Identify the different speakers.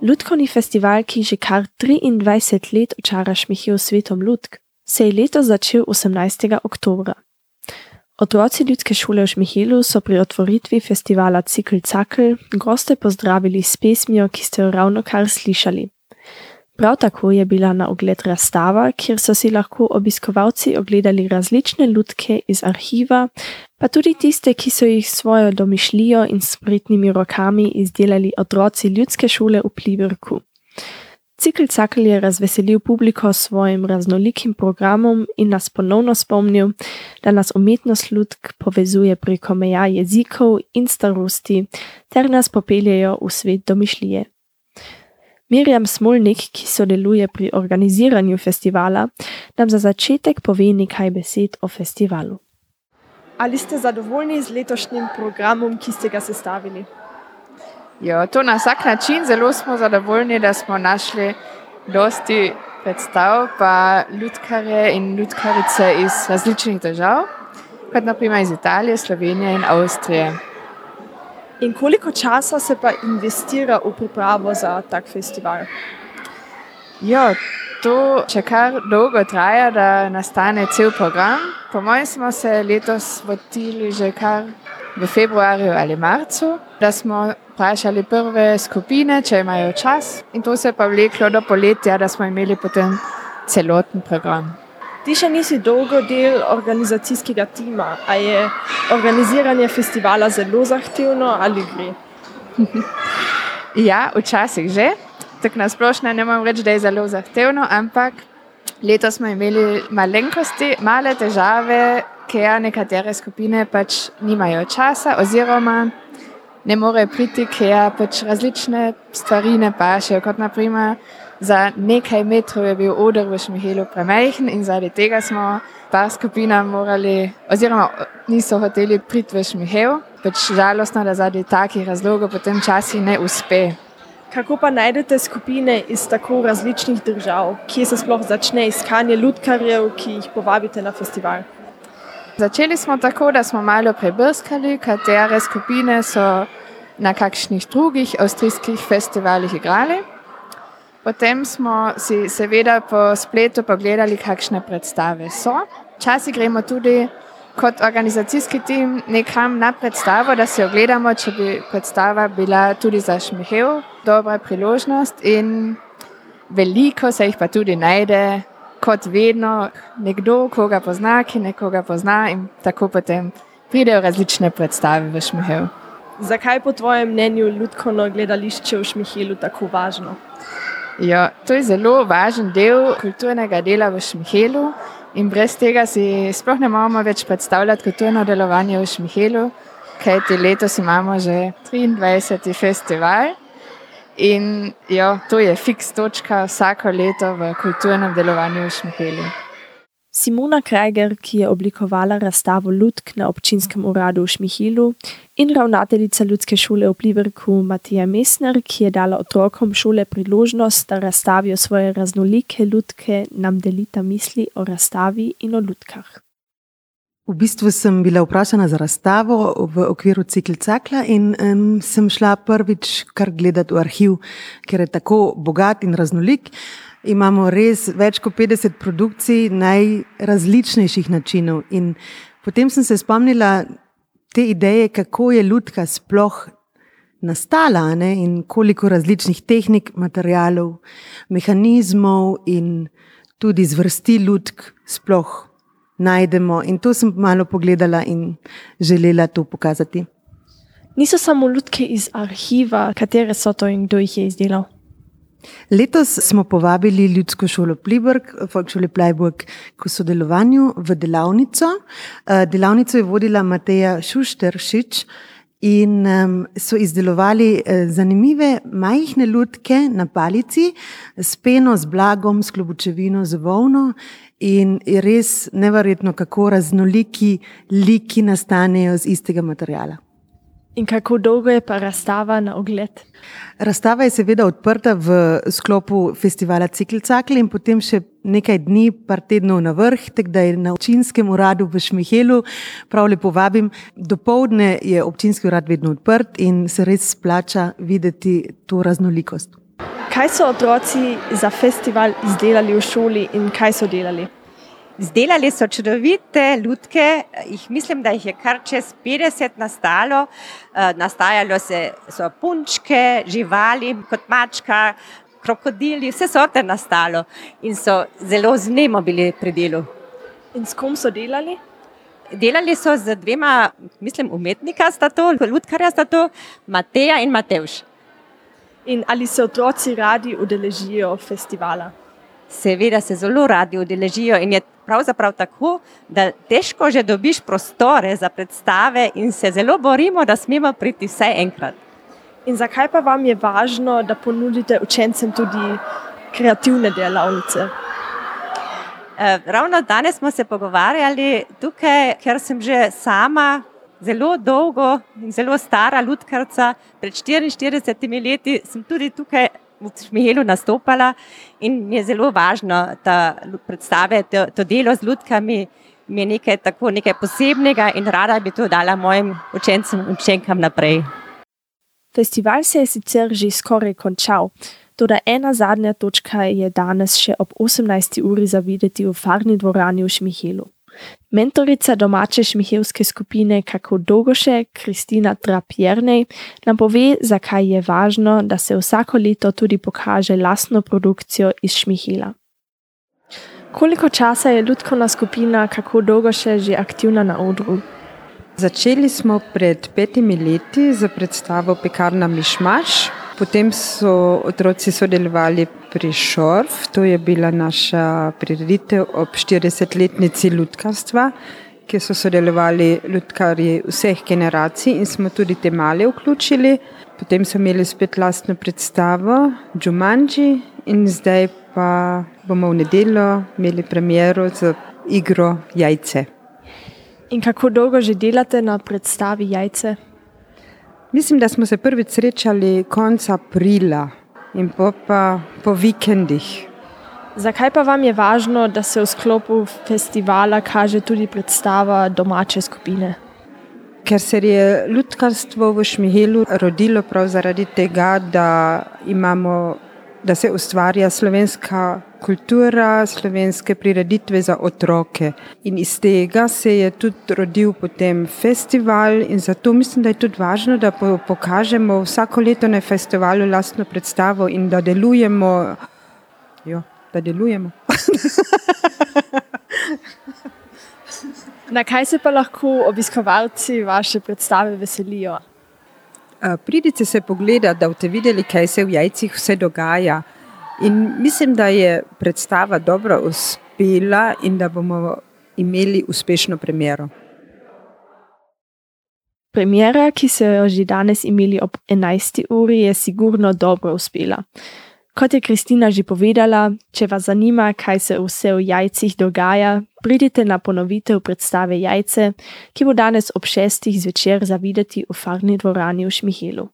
Speaker 1: Ludkovni festival, ki že kar 23 let očara šmihijo svetom Ludk, se je letos začel 18. oktobra. Otroci ljudske šole v Šmihilu so pri otvoritvi festivala Cikl Cakl goste pozdravili s pesmijo, ki ste jo ravno kar slišali. Prav tako je bila na ogled razstava, kjer so si lahko obiskovalci ogledali različne lutke iz arhiva, pa tudi tiste, ki so jih svojo domišljijo in spretnimi rokami izdelali otroci ljudske šole v Pliberku. Cikl Cakl je razveselil publiko s svojim raznolikim programom in nas ponovno spomnil, da nas umetnost lutk povezuje preko meja jezikov in starosti ter nas popeljejo v svet domišljije. Mirjam Smolnik, ki sodeluje pri organiziranju festivala, nam za začetek pove nekaj besed o festivalu. Ali ste zadovoljni z letošnjim programom, ki ste ga sestavili?
Speaker 2: Jo, to na vsak način zelo smo zadovoljni, da smo našli dosti predstav, pa ljudkare in ljudkarice iz različnih držav, kot naprimer iz Italije, Slovenije in Avstrije.
Speaker 1: In koliko časa se pa investira v pripravo za tak festival?
Speaker 2: Jo, to če kar dolgo traja, da nastane cel program. Po mojem smo se letos vodili že kar v februarju ali marcu, da smo vprašali prve skupine, če imajo čas. In to se je pa vleklo do poletja, da smo imeli potem celoten program.
Speaker 1: Ti še nisi dolgo del organizacijskega tima. A je organiziranje festivala zelo zahtevno ali gre?
Speaker 2: ja, včasih že. Tako na splošno ne morem reči, da je zelo zahtevno, ampak letos smo imeli malenkosti, male težave, ker nekatere skupine pač nimajo časa oziroma ne morejo priti, ker pač različne stvari ne pašejo. Kot naprimer, za nekaj metrov je bil odr v Šmihelu premajhen in zaradi tega smo par skupinam morali, oziroma niso hoteli priti v Šmihel. Pač žalostno, da zaradi takih razlogov potem časi ne uspe.
Speaker 1: Kako pa najdete skupine iz tako različnih držav, kje se sploh začne iskanje ljudkarjev, ki jih povabite na festival?
Speaker 2: Začeli smo tako, da smo malo prebrskali, katere skupine so na kakšnih drugih avstrijskih festivalih igrali. Potem smo si seveda po spletu pogledali, kakšne predstave so. Včasih gremo tudi kot organizacijski tim nekam na predstavo, da si ogledamo, če bi predstava bila tudi za šmihev, dobra priložnost in veliko se jih pa tudi najde, kot vedno, nekdo, koga pozna, ki nekoga pozna in tako potem pridejo različne predstave v šmihev.
Speaker 1: Zakaj po tvojem mnenju ljudsko gledališče v šmihelu tako važno?
Speaker 2: Ja, to je zelo važen del kulturnega dela v Šmihelu in brez tega si sploh ne moremo več predstavljati kulturno delovanje v Šmihelu, kajti letos imamo že 23. festival in jo, to je fiks točka vsako leto v kulturnem delovanju v Šmihelu.
Speaker 1: Simona Krajger, ki je oblikovala razstavo Ludk na občinskem uradu v Šmihilu, in ravnateljica Ljudske šole v Pliverku Matija Mesner, ki je dala otrokom šole priložnost, da razstavijo svoje raznolike ljudke, nam delita misli o razstavi in o ljudkah.
Speaker 3: V bistvu sem bila vprašana za razstavo v okviru cikla Cakla in um, sem šla prvič kar gledati v arhiv, ker je tako bogat in raznolik imamo res več kot 50 produkcij najrazličnejših načinov. In potem sem se spomnila te ideje, kako je ljudka sploh nastala ne? in koliko različnih tehnik, materijalov, mehanizmov in tudi zvrsti ljudk sploh najdemo. In to sem malo pogledala in želela to pokazati.
Speaker 1: Niso samo ljudke iz arhiva, katere so to in kdo jih je izdelal.
Speaker 3: Letos smo povabili Ljudsko šolo Pliburg, Folkšole Plajburg, k sodelovanju v delavnico. Eh, delavnico je vodila Mateja Šušteršič in so izdelovali eh, zanimive majhne lutke na palici s peno, z blagom, s klobučevino, z volno. In je res neverjetno, kako raznoliki liki nastanejo iz istega materijala.
Speaker 1: In kako dolgo je pa razstava na ogled?
Speaker 3: Razstava je seveda odprta v sklopu festivala Ciklcakl in potem še nekaj dni, par tednov na vrh, tako da je na občinskem uradu v Šmihelu. Prav lepo vabim. Dopoldne je občinski urad vedno odprt in se res splača videti to raznolikost.
Speaker 1: Kaj so otroci za festival izdelali v šoli in kaj so delali?
Speaker 4: Zdelali so čudovite lutke, jih mislim, da jih je kar čez 50 nastalo. Eh, nastajalo se, so punčke, živali, kot mačka, krokodili, vse sorte nastalo in so zelo znemo bili pri delu.
Speaker 1: In s kom so delali?
Speaker 4: Delali so z dvema, mislim, umetnika sta to, lutkarja sta to, Mateja in Matevš.
Speaker 1: In ali se otroci radi udeležijo festivala?
Speaker 4: Seveda se zelo radi udeležijo in je pravzaprav tako, da težko že dobiš prostore za predstave in se zelo borimo, da smemo priti vsaj enkrat.
Speaker 1: In zakaj pa vam je važno, da ponudite učencem tudi kreativne delavnice?
Speaker 4: Eh, ravno danes smo se pogovarjali tukaj, ker sem že sama zelo dolgo in zelo stara lutkarca, pred 44 leti sem tudi tukaj v Šmihelu nastopala in mi je zelo važno, da predstave to, to delo z lutkami. Mi je nekaj tako nekaj posebnega in rada bi to dala mojim učencem in učenkam naprej.
Speaker 1: Festival se je sicer že skoraj končal, toda ena zadnja točka je danes še ob 18. uri zavideti v farni dvorani v Šmihelu. Mentorica domače šmihelske skupine Kako Dolgoše, Kristina Trapjernej, nam pove, zakaj je važno, da se vsako leto tudi pokaže lastno produkcijo iz Šmihela. Koliko časa je ljudkovna skupina Kako Dolgoše že aktivna na odru?
Speaker 5: Začeli smo pred petimi leti za predstavo Pekarna Mišmaš. Potem so otroci sodelovali pri Šorf, to je bila naša prireditev ob 40-letnici ljudkarstva, kjer so sodelovali ljudkarji vseh generacij in smo tudi te male vključili. Potem so imeli spet lastno predstavo, Džumanji, in zdaj pa bomo v nedeljo imeli premjero z igro Jajce.
Speaker 1: In kako dolgo že delate na predstavi Jajce?
Speaker 5: Mislim, da smo se prvič srečali konec aprila in pa po vikendih.
Speaker 1: Zakaj pa vam je važno, da se v sklopu festivala kaže tudi predstava domače skupine?
Speaker 5: Ker se je ljudkarstvo v Šmihelu rodilo prav zaradi tega, da imamo da se ustvarja slovenska kultura, slovenske prireditve za otroke. In iz tega se je tudi rodil potem festival, in zato mislim, da je tudi važno, da pokažemo vsako leto na festivalu lastno predstavo in da delujemo. Jo, da delujemo.
Speaker 1: Na kaj se pa lahko obiskovalci vaše predstave veselijo?
Speaker 5: Pridite se pogledati, da boste videli, kaj se v jajcih vse dogaja. In mislim, da je predstava dobro uspela in da bomo imeli uspešno premjero.
Speaker 1: Premjera, ki so jo že danes imeli ob 11. uri, je sigurno dobro uspela. Kot je Kristina že povedala, če vas zanima, kaj se vse v jajcih dogaja, pridite na ponovitev predstave Jajce, ki bo danes ob šestih zvečer zavideti v farni dvorani v Šmihelu.